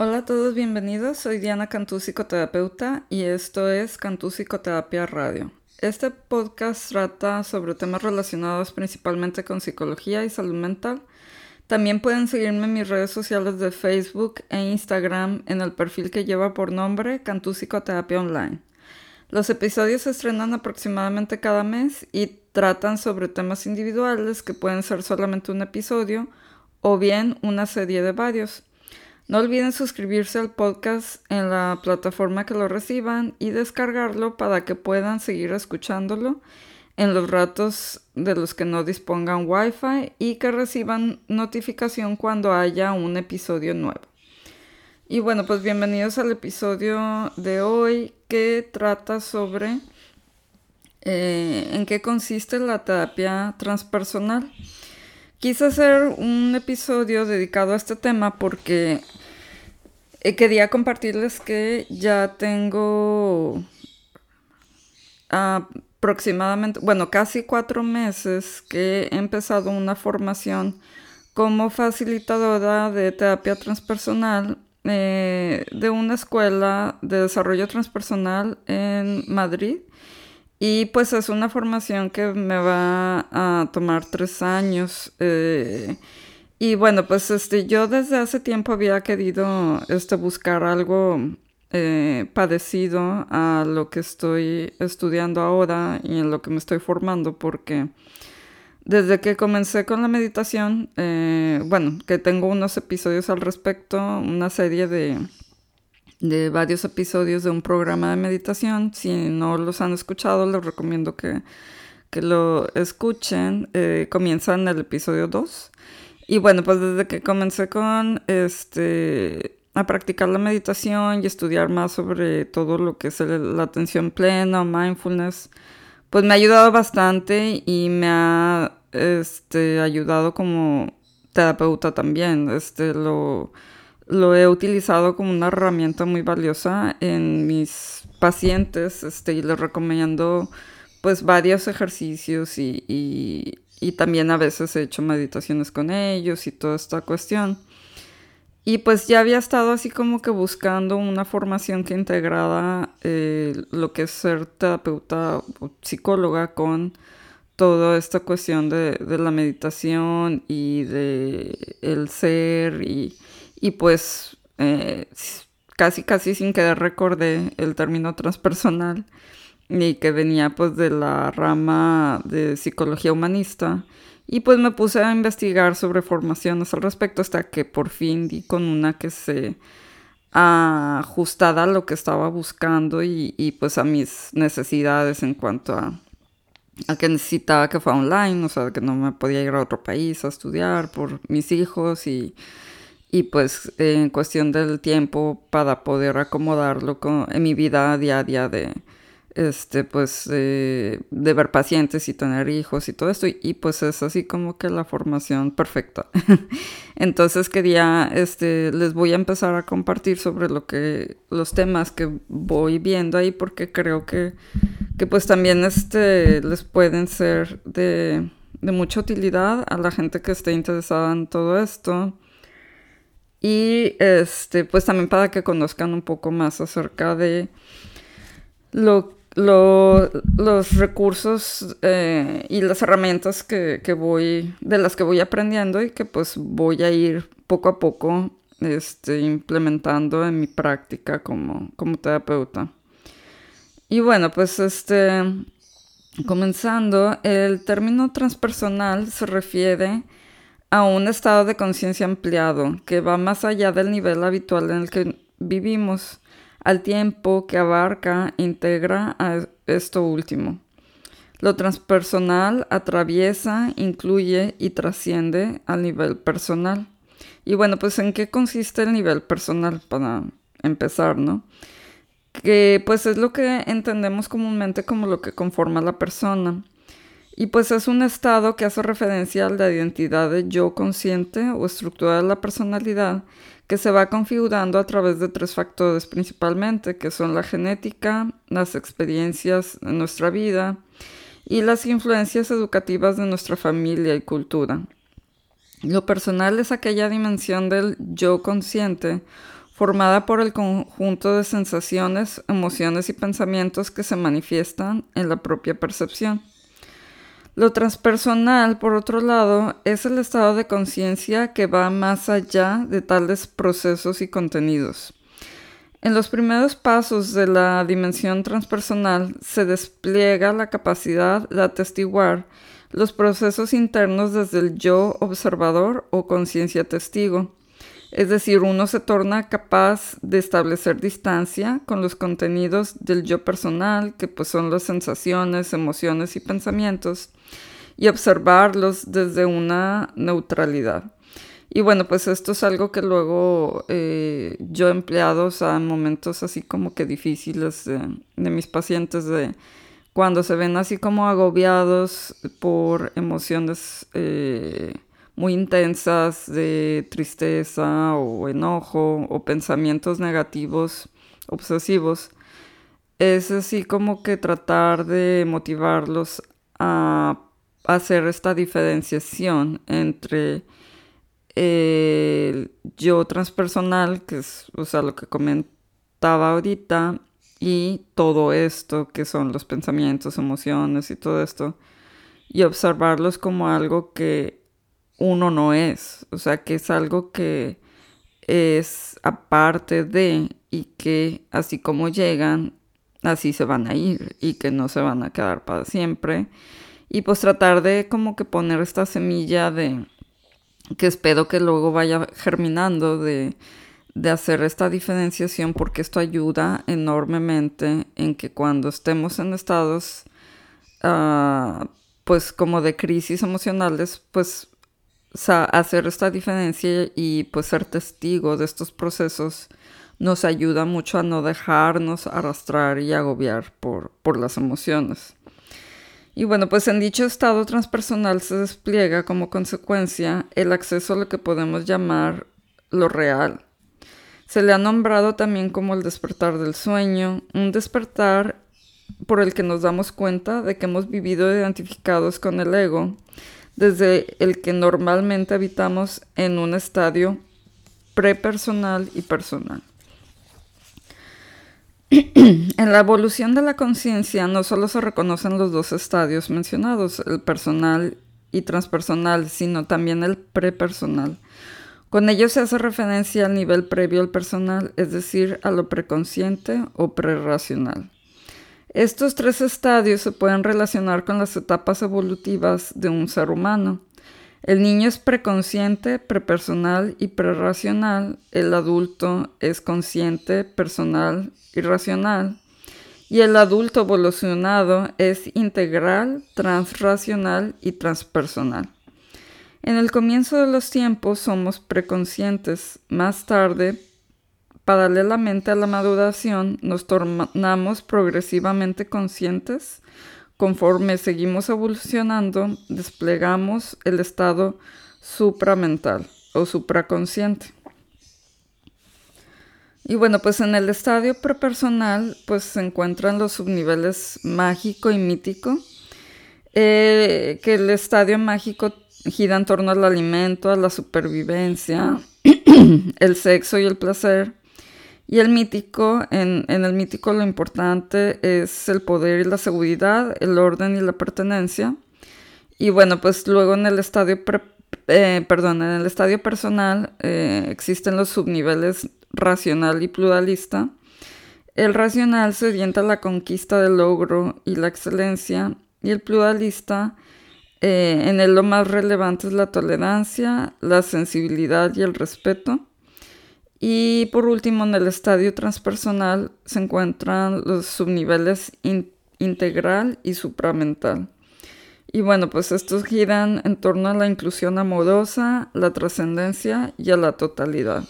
Hola a todos, bienvenidos. Soy Diana Cantú, psicoterapeuta, y esto es Cantú Psicoterapia Radio. Este podcast trata sobre temas relacionados principalmente con psicología y salud mental. También pueden seguirme en mis redes sociales de Facebook e Instagram en el perfil que lleva por nombre Cantú Psicoterapia Online. Los episodios se estrenan aproximadamente cada mes y tratan sobre temas individuales que pueden ser solamente un episodio o bien una serie de varios. No olviden suscribirse al podcast en la plataforma que lo reciban y descargarlo para que puedan seguir escuchándolo en los ratos de los que no dispongan Wi-Fi y que reciban notificación cuando haya un episodio nuevo. Y bueno, pues bienvenidos al episodio de hoy que trata sobre eh, en qué consiste la terapia transpersonal. Quise hacer un episodio dedicado a este tema porque eh, quería compartirles que ya tengo aproximadamente, bueno, casi cuatro meses que he empezado una formación como facilitadora de terapia transpersonal eh, de una escuela de desarrollo transpersonal en Madrid. Y pues es una formación que me va a tomar tres años. Eh, y bueno, pues este, yo desde hace tiempo había querido este, buscar algo eh, parecido a lo que estoy estudiando ahora y en lo que me estoy formando, porque desde que comencé con la meditación, eh, bueno, que tengo unos episodios al respecto, una serie de, de varios episodios de un programa de meditación. Si no los han escuchado, les recomiendo que, que lo escuchen. Eh, comienza en el episodio 2. Y bueno, pues desde que comencé con este a practicar la meditación y estudiar más sobre todo lo que es la atención plena, mindfulness, pues me ha ayudado bastante y me ha este, ayudado como terapeuta también. Este, lo, lo he utilizado como una herramienta muy valiosa en mis pacientes este, y les recomiendo pues varios ejercicios y y también a veces he hecho meditaciones con ellos y toda esta cuestión. Y pues ya había estado así como que buscando una formación que integrara eh, lo que es ser terapeuta o psicóloga con toda esta cuestión de, la meditación y de el ser y, pues eh, casi casi sin querer recordé el término transpersonal y que venía pues de la rama de psicología humanista. Y pues me puse a investigar sobre formaciones al respecto hasta que por fin di con una que se ajustada a lo que estaba buscando y, y pues a mis necesidades en cuanto a, a, que necesitaba que fuera online, o sea, que no me podía ir a otro país a estudiar por mis hijos y, y pues en cuestión del tiempo para poder acomodarlo con, en mi vida diaria de, este, pues, de ver pacientes y tener hijos y todo esto, y, pues es así como que la formación perfecta. Entonces quería, este, les voy a empezar a compartir sobre lo que, los temas que voy viendo ahí, porque creo que, que pues también, este, les pueden ser de, de mucha utilidad a la gente que esté interesada en todo esto. Y este, pues también para que conozcan un poco más acerca de lo los recursos eh, y las herramientas que, voy, de las que voy aprendiendo y que pues voy a ir poco a poco este, implementando en mi práctica como, como terapeuta. Y bueno, pues este, comenzando, el término transpersonal se refiere a un estado de conciencia ampliado que va más allá del nivel habitual en el que vivimos al tiempo que abarca integra a esto último. Lo transpersonal atraviesa, incluye y trasciende al nivel personal. Y bueno, pues en qué consiste el nivel personal para empezar, ¿no? Que pues es lo que entendemos comúnmente como lo que conforma a la persona. Y pues es un estado que hace referencia a la identidad de yo consciente o estructura de la personalidad que se va configurando a través de tres factores principalmente, que son la genética, las experiencias de nuestra vida y las influencias educativas de nuestra familia y cultura. Lo personal es aquella dimensión del yo consciente formada por el conjunto de sensaciones, emociones y pensamientos que se manifiestan en la propia percepción. Lo transpersonal, por otro lado, es el estado de conciencia que va más allá de tales procesos y contenidos. En los primeros pasos de la dimensión transpersonal se despliega la capacidad de atestiguar los procesos internos desde el yo observador o conciencia testigo es decir, uno se torna capaz de establecer distancia con los contenidos del yo personal, que pues son las sensaciones, emociones y pensamientos, y observarlos desde una neutralidad. Y bueno, pues esto es algo que luego eh, yo he empleado en momentos así como que difíciles de, mis pacientes, de cuando se ven así como agobiados por emociones eh, muy intensas de tristeza o enojo o pensamientos negativos obsesivos, es así como que tratar de motivarlos a hacer esta diferenciación entre el yo transpersonal, que es o sea, lo que comentaba ahorita, y todo esto que son los pensamientos, emociones y todo esto, y observarlos como algo que uno no es, o sea, que es algo que es aparte de y que así como llegan, así se van a ir y que no se van a quedar para siempre. Y pues tratar de como que poner esta semilla de que espero que luego vaya germinando de, de hacer esta diferenciación porque esto ayuda enormemente en que cuando estemos en estados uh, pues como de crisis emocionales pues hacer esta diferencia y pues ser testigo de estos procesos nos ayuda mucho a no dejarnos arrastrar y agobiar por, por las emociones. Y bueno, pues en dicho estado transpersonal se despliega como consecuencia el acceso a lo que podemos llamar lo real. Se le ha nombrado también como el despertar del sueño, un despertar por el que nos damos cuenta de que hemos vivido identificados con el ego desde el que normalmente habitamos en un estadio prepersonal y personal. en la evolución de la conciencia no solo se reconocen los dos estadios mencionados, el personal y transpersonal, sino también el prepersonal. Con ello se hace referencia al nivel previo al personal, es decir, a lo preconsciente o prerracional. Estos tres estadios se pueden relacionar con las etapas evolutivas de un ser humano. El niño es preconsciente, prepersonal y prerracional. El adulto es consciente, personal y racional. Y el adulto evolucionado es integral, transracional y transpersonal. En el comienzo de los tiempos somos preconscientes, más tarde Paralelamente a la maduración, nos tornamos progresivamente conscientes. Conforme seguimos evolucionando, desplegamos el estado supramental o supraconsciente. Y bueno, pues en el estadio prepersonal, pues se encuentran los subniveles mágico y mítico, eh, que el estadio mágico gira en torno al alimento, a la supervivencia, el sexo y el placer. Y el mítico, en, el mítico lo importante es el poder y la seguridad, el orden y la pertenencia. Y bueno, pues luego en el estadio, eh, perdón, en el estadio personal eh, existen los subniveles racional y pluralista. El racional se orienta a la conquista del logro y la excelencia, y el pluralista, eh, en él lo más relevante es la tolerancia, la sensibilidad y el respeto. Y por último, en el estadio transpersonal se encuentran los subniveles integral y supramental. Y bueno, pues estos giran en torno a la inclusión amorosa, la trascendencia y a la totalidad.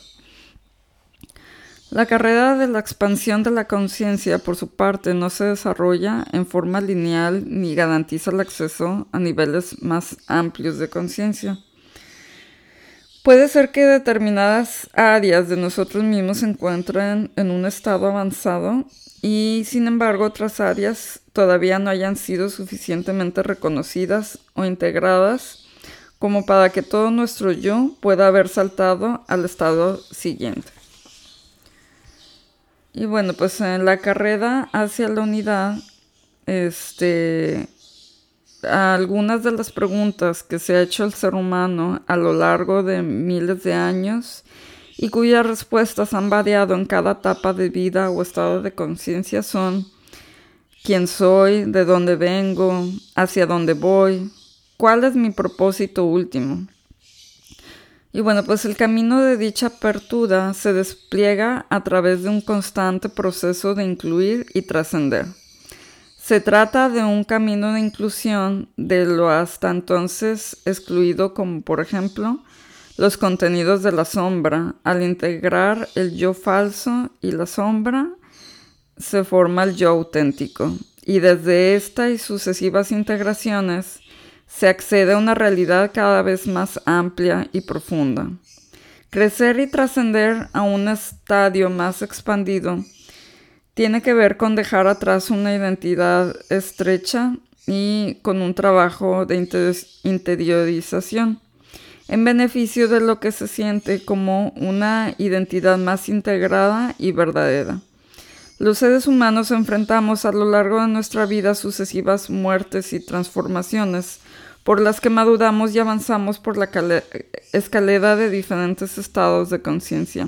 La carrera de la expansión de la conciencia, por su parte, no se desarrolla en forma lineal ni garantiza el acceso a niveles más amplios de conciencia. Puede ser que determinadas áreas de nosotros mismos se encuentren en un estado avanzado y sin embargo otras áreas todavía no hayan sido suficientemente reconocidas o integradas como para que todo nuestro yo pueda haber saltado al estado siguiente. Y bueno, pues en la carrera hacia la unidad, este, algunas de las preguntas que se ha hecho el ser humano a lo largo de miles de años y cuyas respuestas han variado en cada etapa de vida o estado de conciencia son quién soy, de dónde vengo, hacia dónde voy, cuál es mi propósito último. Y bueno, pues el camino de dicha apertura se despliega a través de un constante proceso de incluir y trascender. Se trata de un camino de inclusión de lo hasta entonces excluido como por ejemplo los contenidos de la sombra. Al integrar el yo falso y la sombra, se forma el yo auténtico. Y desde esta y sucesivas integraciones, se accede a una realidad cada vez más amplia y profunda. Crecer y trascender a un estadio más expandido tiene que ver con dejar atrás una identidad estrecha y con un trabajo de interiorización en beneficio de lo que se siente como una identidad más integrada y verdadera. Los seres humanos enfrentamos a lo largo de nuestra vida sucesivas muertes y transformaciones por las que maduramos y avanzamos por la escalera de diferentes estados de conciencia.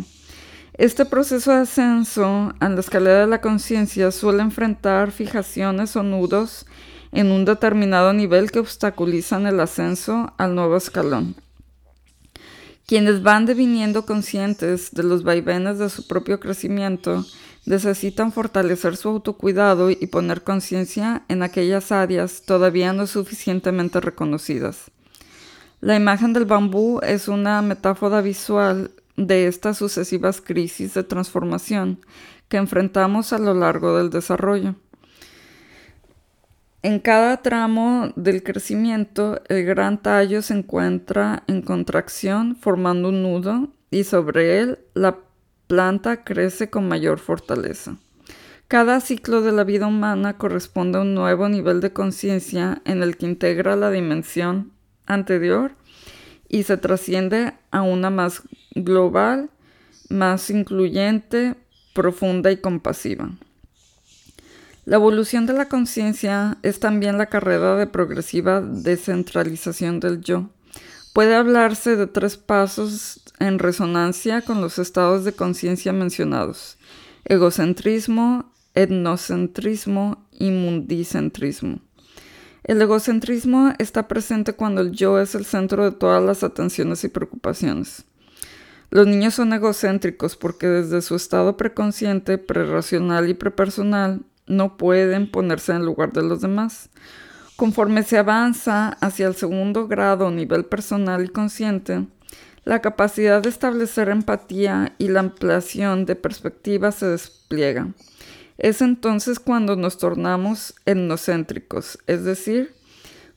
Este proceso de ascenso a la escalera de la conciencia suele enfrentar fijaciones o nudos en un determinado nivel que obstaculizan el ascenso al nuevo escalón. Quienes van deviniendo conscientes de los vaivenes de su propio crecimiento necesitan fortalecer su autocuidado y poner conciencia en aquellas áreas todavía no suficientemente reconocidas. La imagen del bambú es una metáfora visual de estas sucesivas crisis de transformación que enfrentamos a lo largo del desarrollo. En cada tramo del crecimiento, el gran tallo se encuentra en contracción formando un nudo y sobre él la planta crece con mayor fortaleza. Cada ciclo de la vida humana corresponde a un nuevo nivel de conciencia en el que integra la dimensión anterior y se trasciende a una más global, más incluyente, profunda y compasiva. La evolución de la conciencia es también la carrera de progresiva descentralización del yo. Puede hablarse de tres pasos en resonancia con los estados de conciencia mencionados. Egocentrismo, etnocentrismo y mundicentrismo. El egocentrismo está presente cuando el yo es el centro de todas las atenciones y preocupaciones. Los niños son egocéntricos porque desde su estado preconsciente, prerracional y prepersonal no pueden ponerse en lugar de los demás. Conforme se avanza hacia el segundo grado, nivel personal y consciente, la capacidad de establecer empatía y la ampliación de perspectiva se despliega. Es entonces cuando nos tornamos etnocéntricos, es decir,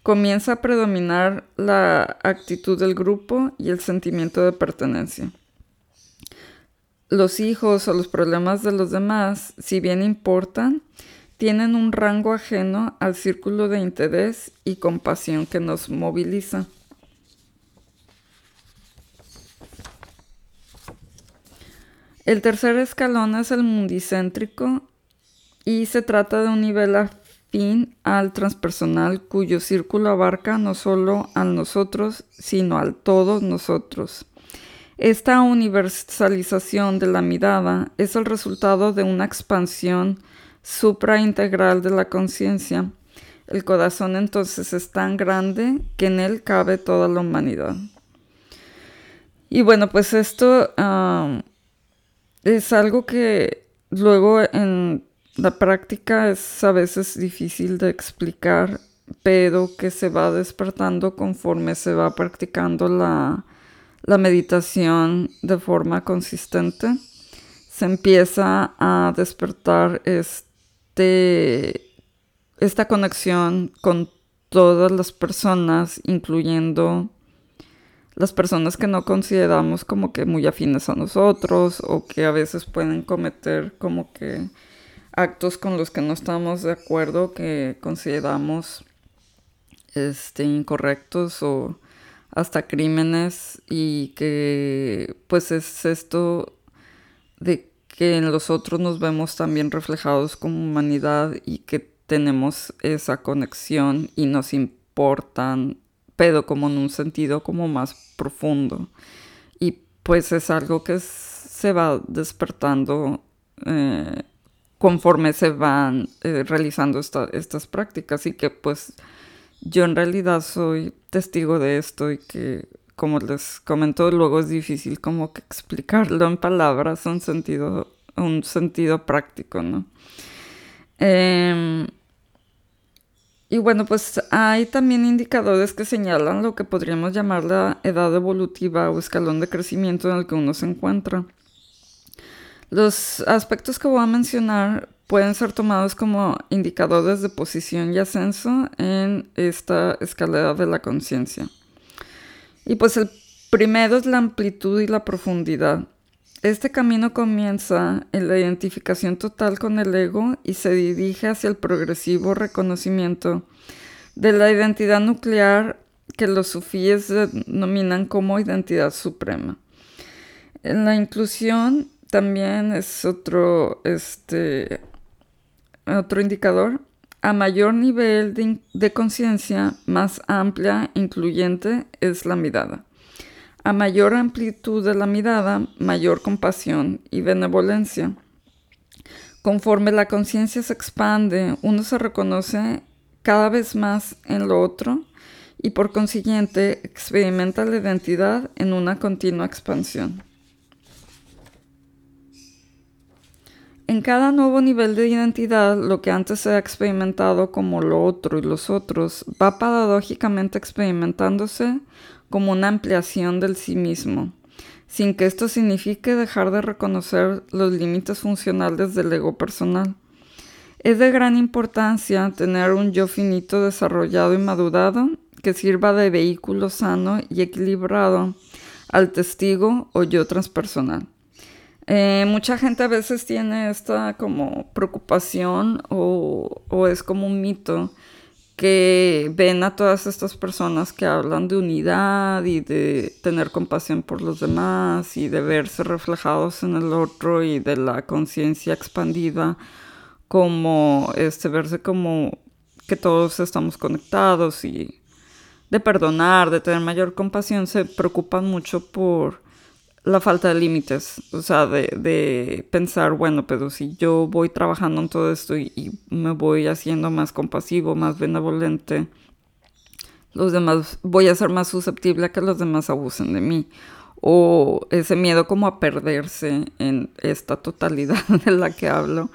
comienza a predominar la actitud del grupo y el sentimiento de pertenencia los hijos o los problemas de los demás, si bien importan, tienen un rango ajeno al círculo de interés y compasión que nos moviliza. El tercer escalón es el mundicéntrico y se trata de un nivel afín al transpersonal cuyo círculo abarca no solo al nosotros, sino al todos nosotros. Esta universalización de la mirada es el resultado de una expansión supraintegral de la conciencia. El corazón entonces es tan grande que en él cabe toda la humanidad. Y bueno, pues esto es algo que luego en la práctica es a veces difícil de explicar, pero que se va despertando conforme se va practicando la, la meditación de forma consistente, se empieza a despertar este, esta conexión con todas las personas, incluyendo las personas que no consideramos como que muy afines a nosotros o que a veces pueden cometer como que actos con los que no estamos de acuerdo, que consideramos este, incorrectos o hasta crímenes y que pues es esto de que en los otros nos vemos también reflejados como humanidad y que tenemos esa conexión y nos importan, pero como en un sentido como más profundo. Y pues es algo que se va despertando eh, conforme se van eh, realizando estas prácticas y que pues yo en realidad soy testigo de esto y que como les comento luego es difícil como que explicarlo en palabras un sentido un sentido práctico no em, y bueno pues hay también indicadores que señalan lo que podríamos llamar la edad evolutiva o escalón de crecimiento en el que uno se encuentra. Los aspectos que voy a mencionar pueden ser tomados como indicadores de posición y ascenso en esta escalera de la conciencia. Y pues el primero es la amplitud y la profundidad. Este camino comienza en la identificación total con el ego y se dirige hacia el progresivo reconocimiento de la identidad nuclear que los sufíes denominan como identidad suprema. En la inclusión también es otro, este, otro indicador. A mayor nivel de, conciencia, más amplia, incluyente es la mirada. A mayor amplitud de la mirada, mayor compasión y benevolencia. Conforme la conciencia se expande, uno se reconoce cada vez más en lo otro y por consiguiente experimenta la identidad en una continua expansión. En cada nuevo nivel de identidad, lo que antes se ha experimentado como lo otro y los otros va paradójicamente experimentándose como una ampliación del sí mismo, sin que esto signifique dejar de reconocer los límites funcionales del ego personal. Es de gran importancia tener un yo finito desarrollado y madurado que sirva de vehículo sano y equilibrado al testigo o yo transpersonal. Eh, mucha gente a veces tiene esta como preocupación o, es como un mito que ven a todas estas personas que hablan de unidad y de tener compasión por los demás y de verse reflejados en el otro y de la conciencia expandida como este verse como que todos estamos conectados y de perdonar, de tener mayor compasión, se preocupan mucho por la falta de límites, o sea, de, pensar, bueno, pero si yo voy trabajando en todo esto y, me voy haciendo más compasivo, más benevolente, los demás, voy a ser más susceptible a que los demás abusen de mí. O ese miedo como a perderse en esta totalidad de la que hablo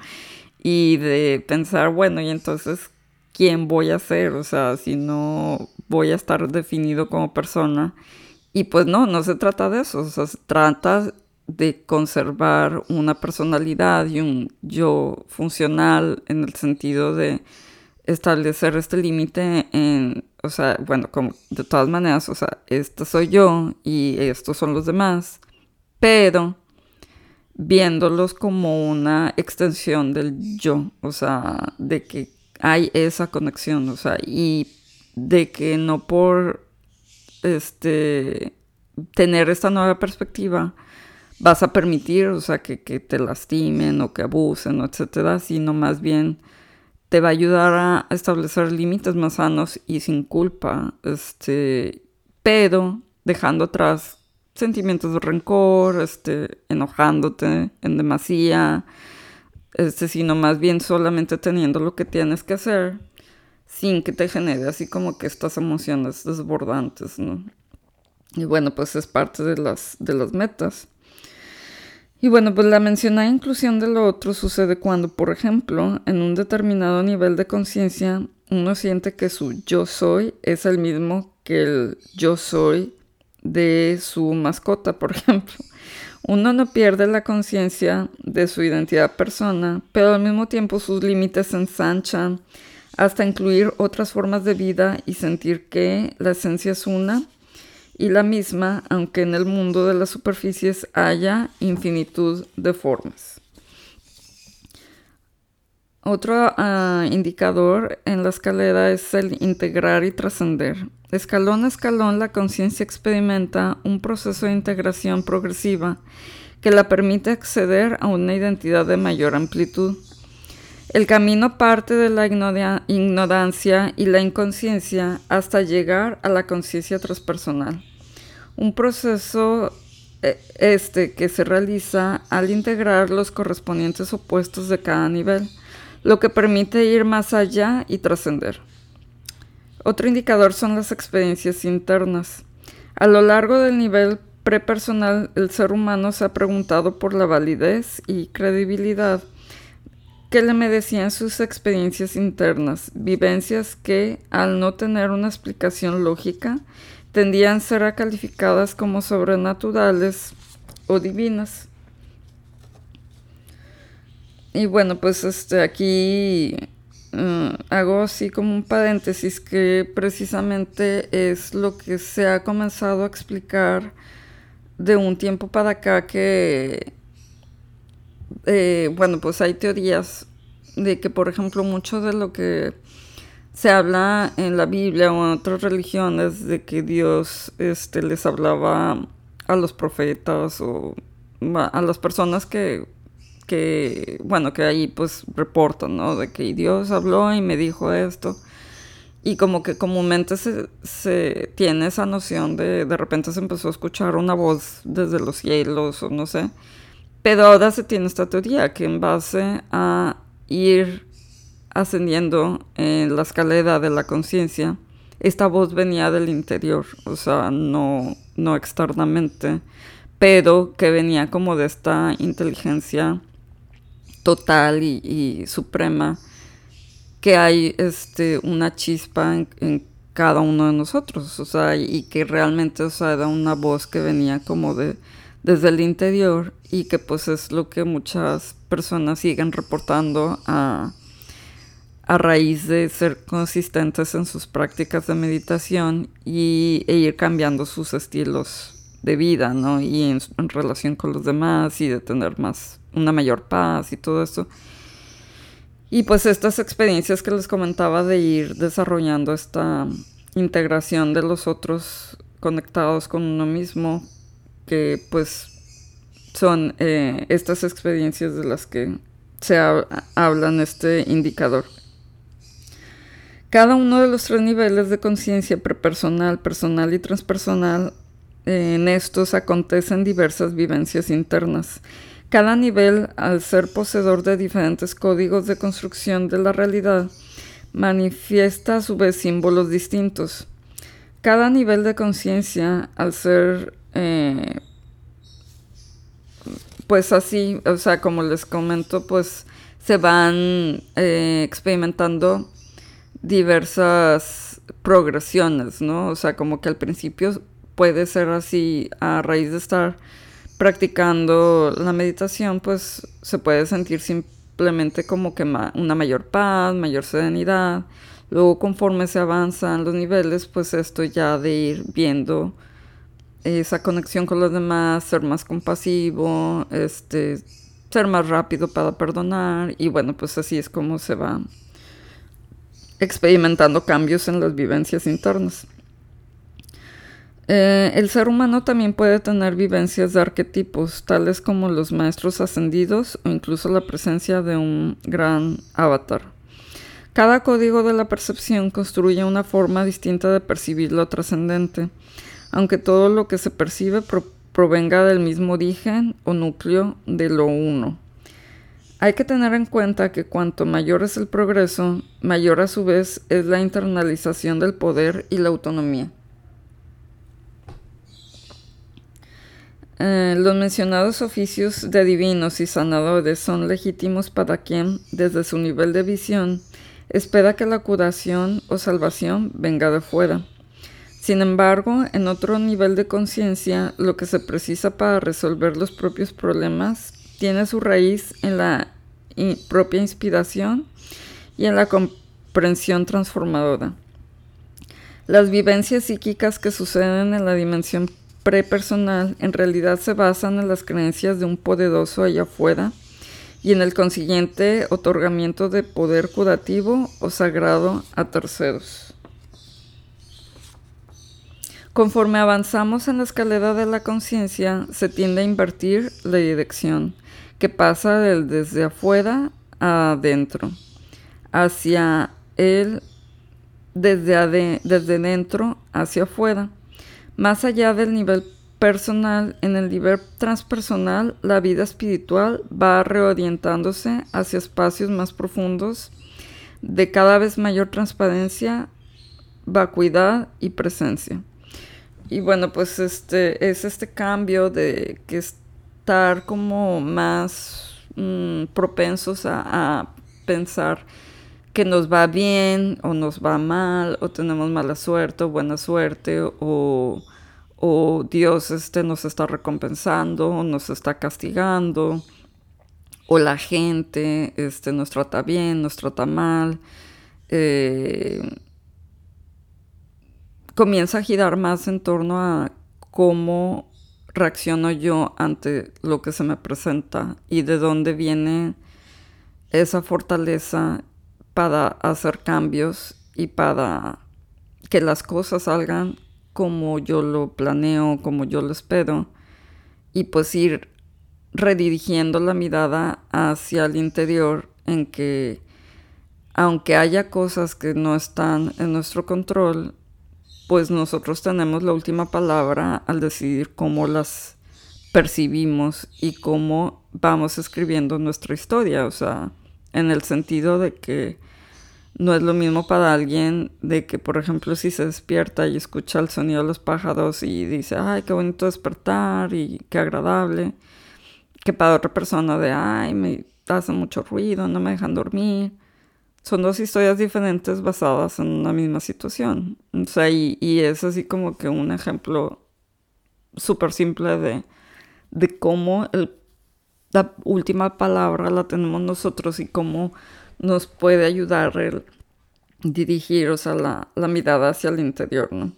y de pensar, bueno, y entonces, ¿quién voy a ser? O sea, si no voy a estar definido como persona y pues no, no se trata de eso, o sea, se trata de conservar una personalidad y un yo funcional en el sentido de establecer este límite en, o sea, bueno, como de todas maneras, o sea, esto soy yo y estos son los demás, pero viéndolos como una extensión del yo, o sea, de que hay esa conexión, o sea, y de que no por este, tener esta nueva perspectiva, vas a permitir, o sea, que, te lastimen o que abusen, o etcétera, sino más bien te va a ayudar a establecer límites más sanos y sin culpa, este, pero dejando atrás sentimientos de rencor, este, enojándote en demasía, este, sino más bien solamente teniendo lo que tienes que hacer sin que te genere así como que estas emociones desbordantes, ¿no? Y bueno, pues es parte de las, de las metas. Y bueno, pues la mencionada inclusión de lo otro sucede cuando, por ejemplo, en un determinado nivel de conciencia, uno siente que su yo soy es el mismo que el yo soy de su mascota, por ejemplo. Uno no pierde la conciencia de su identidad persona, pero al mismo tiempo sus límites se ensanchan hasta incluir otras formas de vida y sentir que la esencia es una y la misma, aunque en el mundo de las superficies haya infinitud de formas. Otro ah, indicador en la escalera es el integrar y trascender. Escalón a escalón la conciencia experimenta un proceso de integración progresiva que la permite acceder a una identidad de mayor amplitud. El camino parte de la ignorancia y la inconsciencia hasta llegar a la conciencia transpersonal. Un proceso eh, este que se realiza al integrar los correspondientes opuestos de cada nivel, lo que permite ir más allá y trascender. Otro indicador son las experiencias internas. A lo largo del nivel prepersonal, el ser humano se ha preguntado por la validez y credibilidad que le merecían sus experiencias internas, vivencias que, al no tener una explicación lógica, tendían a ser calificadas como sobrenaturales o divinas. Y bueno, pues este aquí eh, hago así como un paréntesis que precisamente es lo que se ha comenzado a explicar de un tiempo para acá que, eh, bueno, pues hay teorías de que, por ejemplo, mucho de lo que se habla en la Biblia o en otras religiones de que Dios este, les hablaba a los profetas o a las personas que que, bueno, que ahí pues reportan, ¿no? De que Dios habló y me dijo esto. Y como que comúnmente se, se, tiene esa noción de de repente se empezó a escuchar una voz desde los cielos o no sé. Pero ahora se tiene esta teoría que en base a ir ascendiendo en la escalera de la conciencia, esta voz venía del interior, o sea, no, no externamente, pero que venía como de esta inteligencia total y, suprema que hay este, una chispa en, cada uno de nosotros, o sea, y que realmente, o sea, era una voz que venía como de desde el interior y que pues es lo que muchas personas siguen reportando a, a raíz de ser consistentes en sus prácticas de meditación y, e ir cambiando sus estilos de vida, ¿no? Y en, relación con los demás y de tener más, una mayor paz y todo eso. Y pues estas experiencias que les comentaba de ir desarrollando esta integración de los otros conectados con uno mismo, que pues son eh, estas experiencias de las que se habla en este indicador. Cada uno de los tres niveles de conciencia prepersonal, personal y transpersonal en estos acontecen diversas vivencias internas. Cada nivel, al ser poseedor de diferentes códigos de construcción de la realidad, manifiesta a su vez símbolos distintos. Cada nivel de conciencia, al ser pues así, o sea, como les comento, pues se van eh, experimentando diversas progresiones, ¿no? O sea, como que al principio puede ser así a raíz de estar practicando la meditación, pues se puede sentir simplemente como que una mayor paz, mayor serenidad. Luego conforme se avanzan los niveles, pues esto ya de ir viendo esa conexión con los demás, ser más compasivo, este, ser más rápido para perdonar y bueno, pues así es como se va experimentando cambios en las vivencias internas. Eh, el ser humano también puede tener vivencias de arquetipos, tales como los maestros ascendidos o incluso la presencia de un gran avatar. Cada código de la percepción construye una forma distinta de percibir lo trascendente, aunque todo lo que se percibe provenga del mismo origen o núcleo de lo uno. Hay que tener en cuenta que cuanto mayor es el progreso, mayor a su vez es la internalización del poder y la autonomía. Eh, los mencionados oficios de divinos y sanadores son legítimos para quien, desde su nivel de visión, espera que la curación o salvación venga de fuera. Sin embargo, en otro nivel de conciencia, lo que se precisa para resolver los propios problemas tiene su raíz en la propia inspiración y en la comprensión transformadora. Las vivencias psíquicas que suceden en la dimensión prepersonal en realidad se basan en las creencias de un poderoso allá afuera y en el consiguiente otorgamiento de poder curativo o sagrado a terceros. Conforme avanzamos en la escalera de la conciencia, se tiende a invertir la dirección, que pasa desde afuera a adentro, hacia el desde, desde dentro hacia afuera. Más allá del nivel personal, en el nivel transpersonal, la vida espiritual va reorientándose hacia espacios más profundos de cada vez mayor transparencia, vacuidad y presencia. Y bueno, pues este es este cambio de que estar como más mm, propensos a, pensar que nos va bien o nos va mal o tenemos mala suerte o buena suerte o, o Dios este, nos está recompensando o nos está castigando o la gente este, nos trata bien, nos trata mal. Eh, comienza a girar más en torno a cómo reacciono yo ante lo que se me presenta y de dónde viene esa fortaleza para hacer cambios y para que las cosas salgan como yo lo planeo, como yo lo espero y pues ir redirigiendo la mirada hacia el interior en que aunque haya cosas que no están en nuestro control, pues nosotros tenemos la última palabra al decidir cómo las percibimos y cómo vamos escribiendo nuestra historia, o sea, en el sentido de que no es lo mismo para alguien de que, por ejemplo, si se despierta y escucha el sonido de los pájaros y dice, ay, qué bonito despertar y qué agradable, que para otra persona de, ay, me hace mucho ruido, no me dejan dormir son dos historias diferentes basadas en una misma situación. O sea, y, es así como que un ejemplo súper simple de, de cómo la última palabra la tenemos nosotros y cómo nos puede ayudar el dirigir, o sea, la, la mirada hacia el interior, ¿no?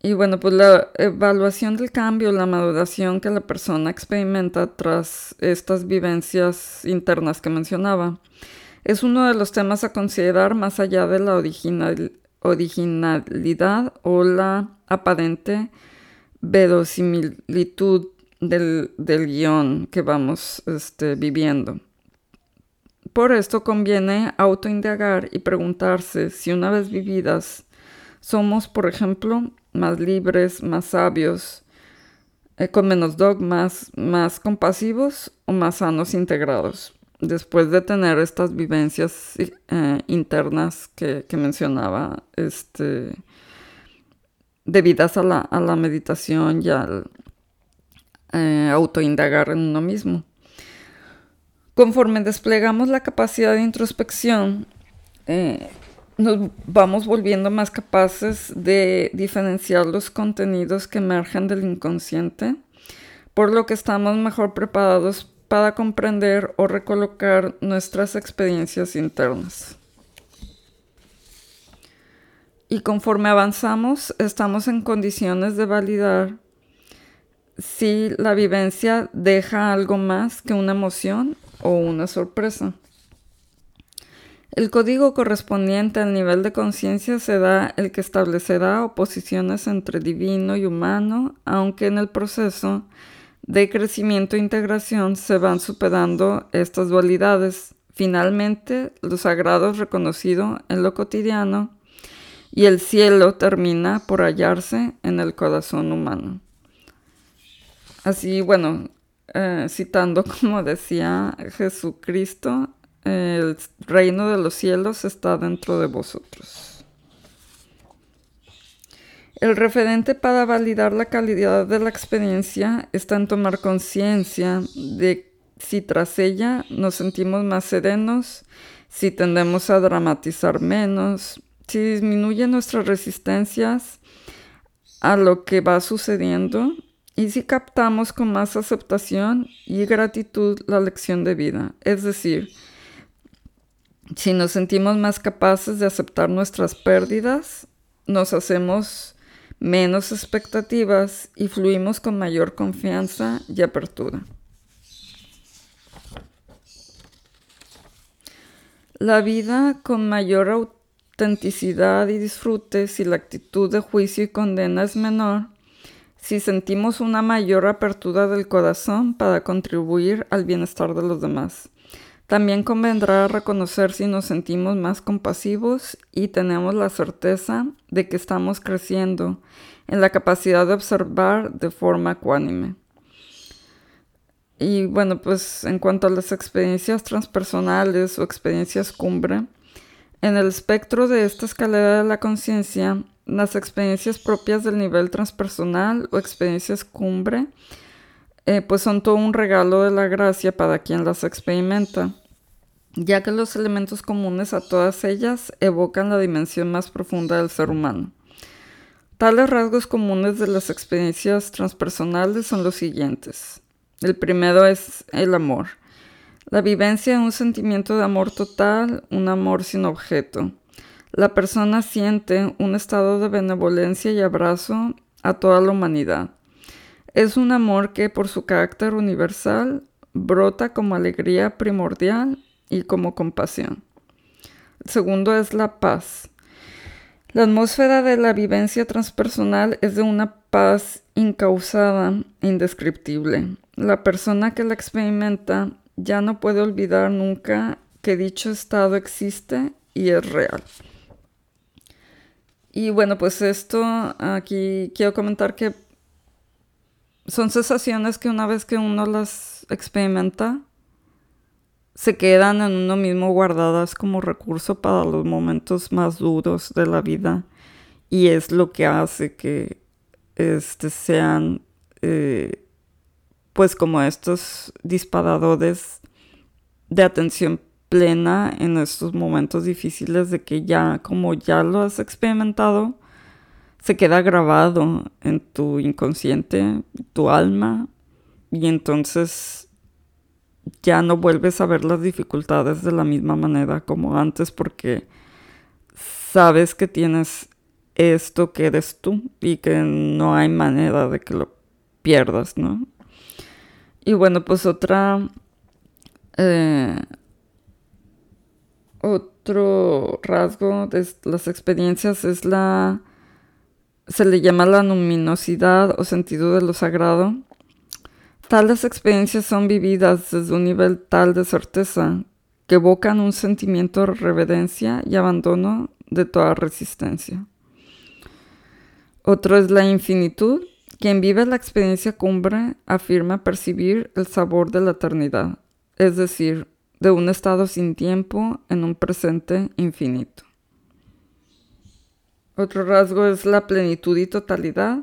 Y bueno, pues la evaluación del cambio, la maduración que la persona experimenta tras estas vivencias internas que mencionaba, es uno de los temas a considerar más allá de la originalidad o la aparente verosimilitud del, guion que vamos este, viviendo. Por esto conviene autoindagar y preguntarse si una vez vividas somos, por ejemplo, más libres, más sabios, eh, con menos dogmas, más compasivos o más sanos integrados después de tener estas vivencias eh, internas que, mencionaba, este, debidas a la, meditación y al eh, autoindagar en uno mismo. Conforme desplegamos la capacidad de introspección, eh, nos vamos volviendo más capaces de diferenciar los contenidos que emergen del inconsciente, por lo que estamos mejor preparados para comprender o recolocar nuestras experiencias internas. Y conforme avanzamos, estamos en condiciones de validar si la vivencia deja algo más que una emoción o una sorpresa. El código correspondiente al nivel de conciencia será el que establecerá oposiciones entre divino y humano, aunque en el proceso de crecimiento e integración se van superando estas dualidades. Finalmente, lo sagrado es reconocido en lo cotidiano y el cielo termina por hallarse en el corazón humano. Así, bueno, eh, citando como decía Jesucristo, el reino de los cielos está dentro de vosotros. El referente para validar la calidad de la experiencia está en tomar conciencia de si tras ella nos sentimos más serenos, si tendemos a dramatizar menos, si disminuyen nuestras resistencias a lo que va sucediendo y si captamos con más aceptación y gratitud la lección de vida. Es decir, si nos sentimos más capaces de aceptar nuestras pérdidas, nos hacemos menos expectativas y fluimos con mayor confianza y apertura. La vida con mayor autenticidad y disfrute, si la actitud de juicio y condena es menor, si sentimos una mayor apertura del corazón para contribuir al bienestar de los demás. También convendrá reconocer si nos sentimos más compasivos y tenemos la certeza de que estamos creciendo en la capacidad de observar de forma ecuánime. Y bueno, pues en cuanto a las experiencias transpersonales o experiencias cumbre, en el espectro de esta escalera de la conciencia, las experiencias propias del nivel transpersonal o experiencias cumbre eh, pues son todo un regalo de la gracia para quien las experimenta, ya que los elementos comunes a todas ellas evocan la dimensión más profunda del ser humano. Tales rasgos comunes de las experiencias transpersonales son los siguientes. El primero es el amor. La vivencia de un sentimiento de amor total, un amor sin objeto. La persona siente un estado de benevolencia y abrazo a toda la humanidad. Es un amor que por su carácter universal brota como alegría primordial y como compasión. El segundo es la paz. La atmósfera de la vivencia transpersonal es de una paz incausada indescriptible. La persona que la experimenta ya no puede olvidar nunca que dicho estado existe y es real. Y bueno, pues esto aquí quiero comentar que son sensaciones que una vez que uno las experimenta, se quedan en uno mismo guardadas como recurso para los momentos más duros de la vida. Y es lo que hace que este, sean eh, pues como estos disparadores de atención plena en estos momentos difíciles de que ya como ya lo has experimentado se queda grabado en tu inconsciente, tu alma. Y entonces ya no vuelves a ver las dificultades de la misma manera como antes porque sabes que tienes esto que eres tú y que no hay manera de que lo pierdas, ¿no? Y bueno, pues otra eh, otro rasgo de las experiencias es la, se le llama la luminosidad o sentido de lo sagrado. Tales experiencias son vividas desde un nivel tal de certeza que evocan un sentimiento de reverencia y abandono de toda resistencia. Otro es la infinitud. Quien vive la experiencia cumbre afirma percibir el sabor de la eternidad, es decir, de un estado sin tiempo en un presente infinito. Otro rasgo es la plenitud y totalidad.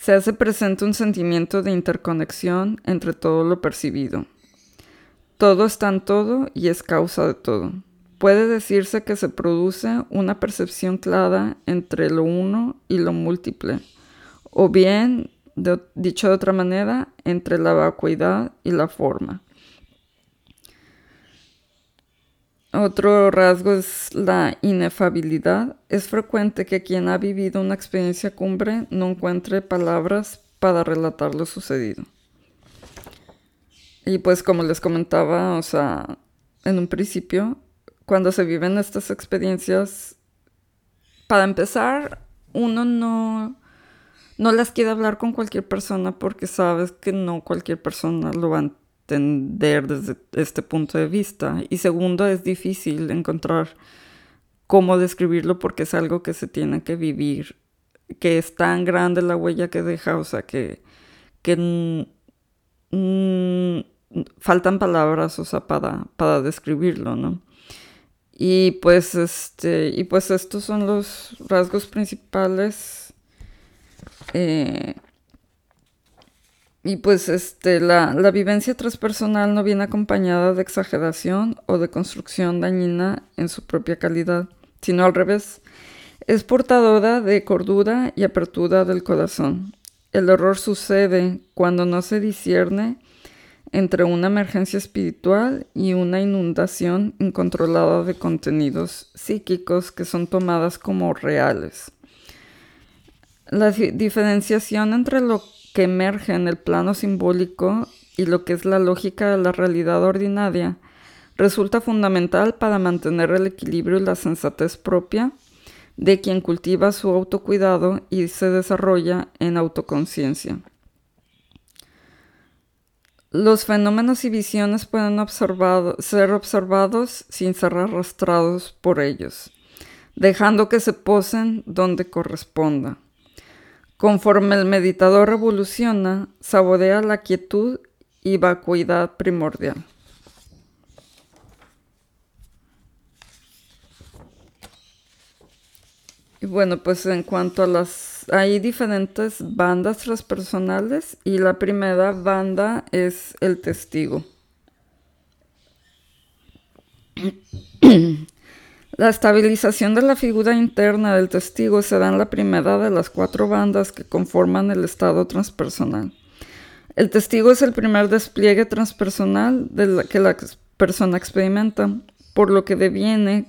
Se hace presente un sentimiento de interconexión entre todo lo percibido. Todo está en todo y es causa de todo. Puede decirse que se produce una percepción clara entre lo uno y lo múltiple, o bien, dicho de otra manera, entre la vacuidad y la forma. Otro rasgo es la inefabilidad. Es frecuente que quien ha vivido una experiencia cumbre no encuentre palabras para relatar lo sucedido. Y pues como les comentaba, o sea, en un principio, cuando se viven estas experiencias, para empezar, uno no, no las quiere hablar con cualquier persona porque sabes que no cualquier persona lo va a entender desde este punto de vista. Y segundo, es difícil encontrar cómo describirlo porque es algo que se tiene que vivir, que es tan grande la huella que deja, o sea, que, que faltan palabras, o sea, para, para describirlo, ¿no? Y pues, este, y pues estos son los rasgos principales eh, y pues este, la, la, vivencia transpersonal no viene acompañada de exageración o de construcción dañina en su propia calidad, sino al revés. Es portadora de cordura y apertura del corazón. El error sucede cuando no se discierne entre una emergencia espiritual y una inundación incontrolada de contenidos psíquicos que son tomadas como reales. La diferenciación entre lo que emerge en el plano simbólico y lo que es la lógica de la realidad ordinaria resulta fundamental para mantener el equilibrio y la sensatez propia de quien cultiva su autocuidado y se desarrolla en autoconciencia. Los fenómenos y visiones pueden ser observados sin ser arrastrados por ellos, dejando que se posen donde corresponda. Conforme el meditador evoluciona, saborea la quietud y vacuidad primordial. Y bueno, pues en cuanto a las... Hay diferentes bandas transpersonales y la primera banda es el testigo. La estabilización de la figura interna del testigo se da en la primera de las cuatro bandas que conforman el estado transpersonal. El testigo es el primer despliegue transpersonal de que la persona experimenta, por lo que deviene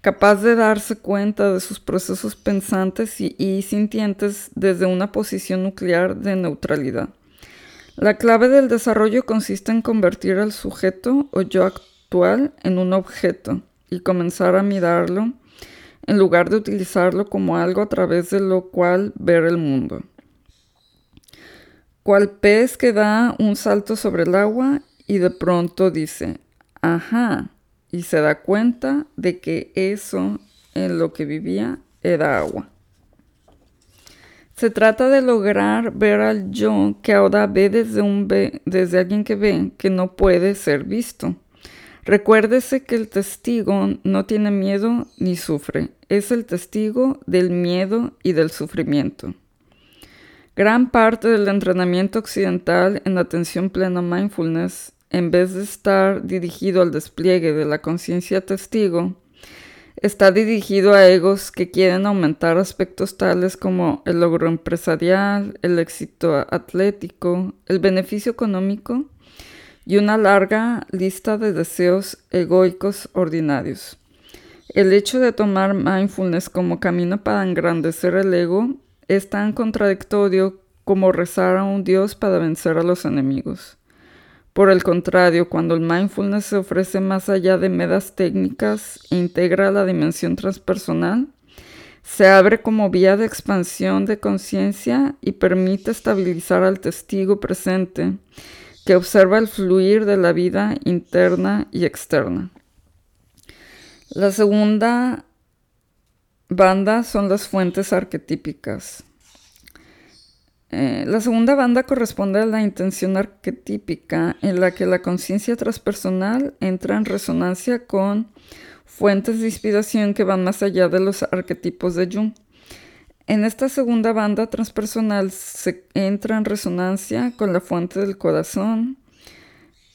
capaz de darse cuenta de sus procesos pensantes y, sintientes desde una posición nuclear de neutralidad. La clave del desarrollo consiste en convertir al sujeto o yo actual en un objeto y comenzar a mirarlo en lugar de utilizarlo como algo a través de lo cual ver el mundo. Cual pez que da un salto sobre el agua y de pronto dice, ajá, y se da cuenta de que eso en lo que vivía era agua. Se trata de lograr ver al yo que ahora ve desde, un desde alguien que ve que no puede ser visto. Recuérdese que el testigo no tiene miedo ni sufre, es el testigo del miedo y del sufrimiento. Gran parte del entrenamiento occidental en atención plena mindfulness en vez de estar dirigido al despliegue de la conciencia testigo, está dirigido a egos que quieren aumentar aspectos tales como el logro empresarial, el éxito atlético, el beneficio económico y una larga lista de deseos egoicos ordinarios. El hecho de tomar mindfulness como camino para engrandecer el ego es tan contradictorio como rezar a un Dios para vencer a los enemigos. Por el contrario, cuando el mindfulness se ofrece más allá de medas técnicas e integra la dimensión transpersonal, se abre como vía de expansión de conciencia y permite estabilizar al testigo presente que observa el fluir de la vida interna y externa. La segunda banda son las fuentes arquetípicas. Eh, la segunda banda corresponde a la intención arquetípica en la que la conciencia transpersonal entra en resonancia con fuentes de inspiración que van más allá de los arquetipos de Jung. En esta segunda banda transpersonal se entra en resonancia con la fuente del corazón,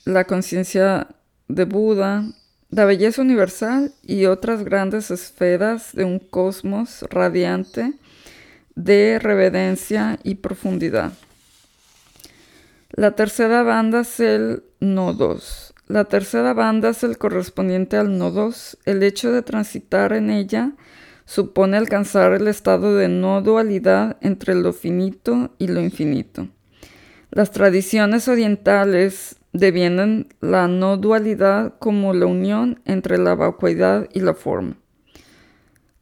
la conciencia de Buda, la belleza universal y otras grandes esferas de un cosmos radiante de reverencia y profundidad. La tercera banda es el no 2. La tercera banda es el correspondiente al no 2. El hecho de transitar en ella supone alcanzar el estado de no dualidad entre lo finito y lo infinito. Las tradiciones orientales devienen la no dualidad como la unión entre la vacuidad y la forma.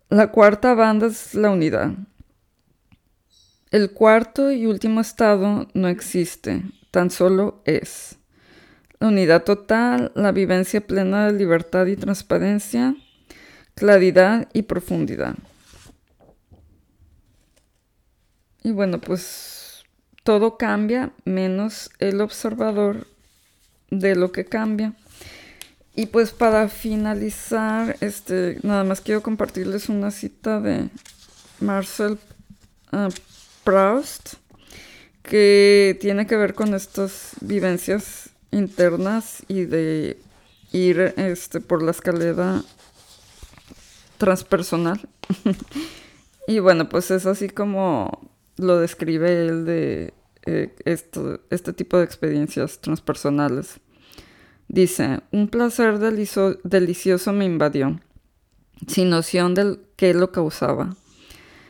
La cuarta banda es la unidad. El cuarto y último estado no existe, tan solo es. La unidad total, la vivencia plena de libertad y transparencia, claridad y profundidad. Y bueno, pues todo cambia menos el observador de lo que cambia. Y pues para finalizar, este, nada más quiero compartirles una cita de Marcel uh, Proust, que tiene que ver con estas vivencias internas y de ir este, por la escalera transpersonal. y bueno, pues es así como lo describe él de eh, este tipo de experiencias transpersonales. Dice, un placer delicioso me invadió, sin noción de qué lo causaba.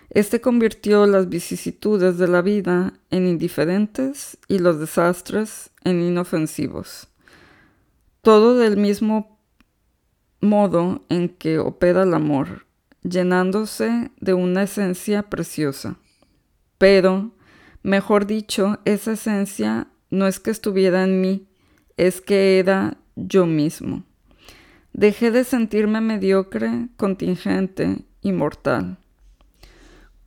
Este convirtió las vicisitudes de la vida en indiferentes y los desastres en inofensivos. Todo del mismo modo en que opera el amor, llenándose de una esencia preciosa. Pero, mejor dicho, esa esencia no es que estuviera en mí, es que era yo mismo. Dejé de sentirme mediocre, contingente y mortal.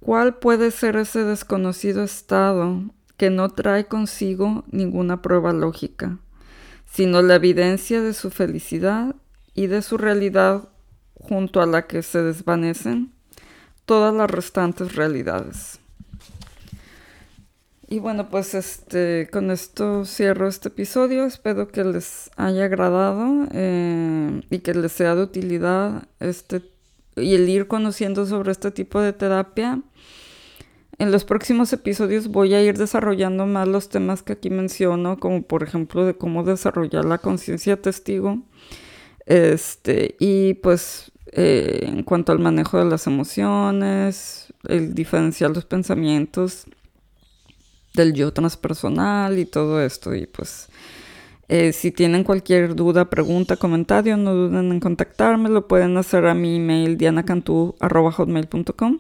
¿Cuál puede ser ese desconocido estado que no trae consigo ninguna prueba lógica, sino la evidencia de su felicidad y de su realidad junto a la que se desvanecen todas las restantes realidades? Y bueno, pues este, con esto cierro este episodio. Espero que les haya agradado eh, y que les sea de utilidad este y el ir conociendo sobre este tipo de terapia. En los próximos episodios voy a ir desarrollando más los temas que aquí menciono, como por ejemplo de cómo desarrollar la conciencia testigo. Este, y pues eh, en cuanto al manejo de las emociones, el diferenciar los pensamientos del yo transpersonal y todo esto. Y pues eh, si tienen cualquier duda, pregunta, comentario, no duden en contactarme. Lo pueden hacer a mi email dianacantú.com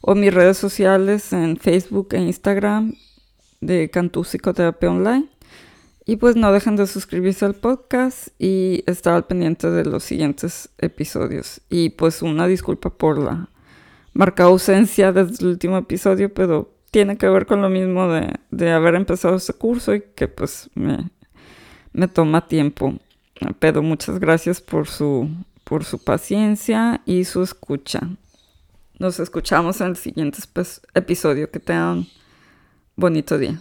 o mis redes sociales en Facebook e Instagram de Cantú Psicoterapia Online. Y pues no dejen de suscribirse al podcast y estar al pendiente de los siguientes episodios. Y pues una disculpa por la marca ausencia desde el último episodio, pero tiene que ver con lo mismo de, haber empezado este curso y que pues me, me toma tiempo. Pero muchas gracias por su, por su paciencia y su escucha. Nos escuchamos en el siguiente episodio. Que tengan bonito día.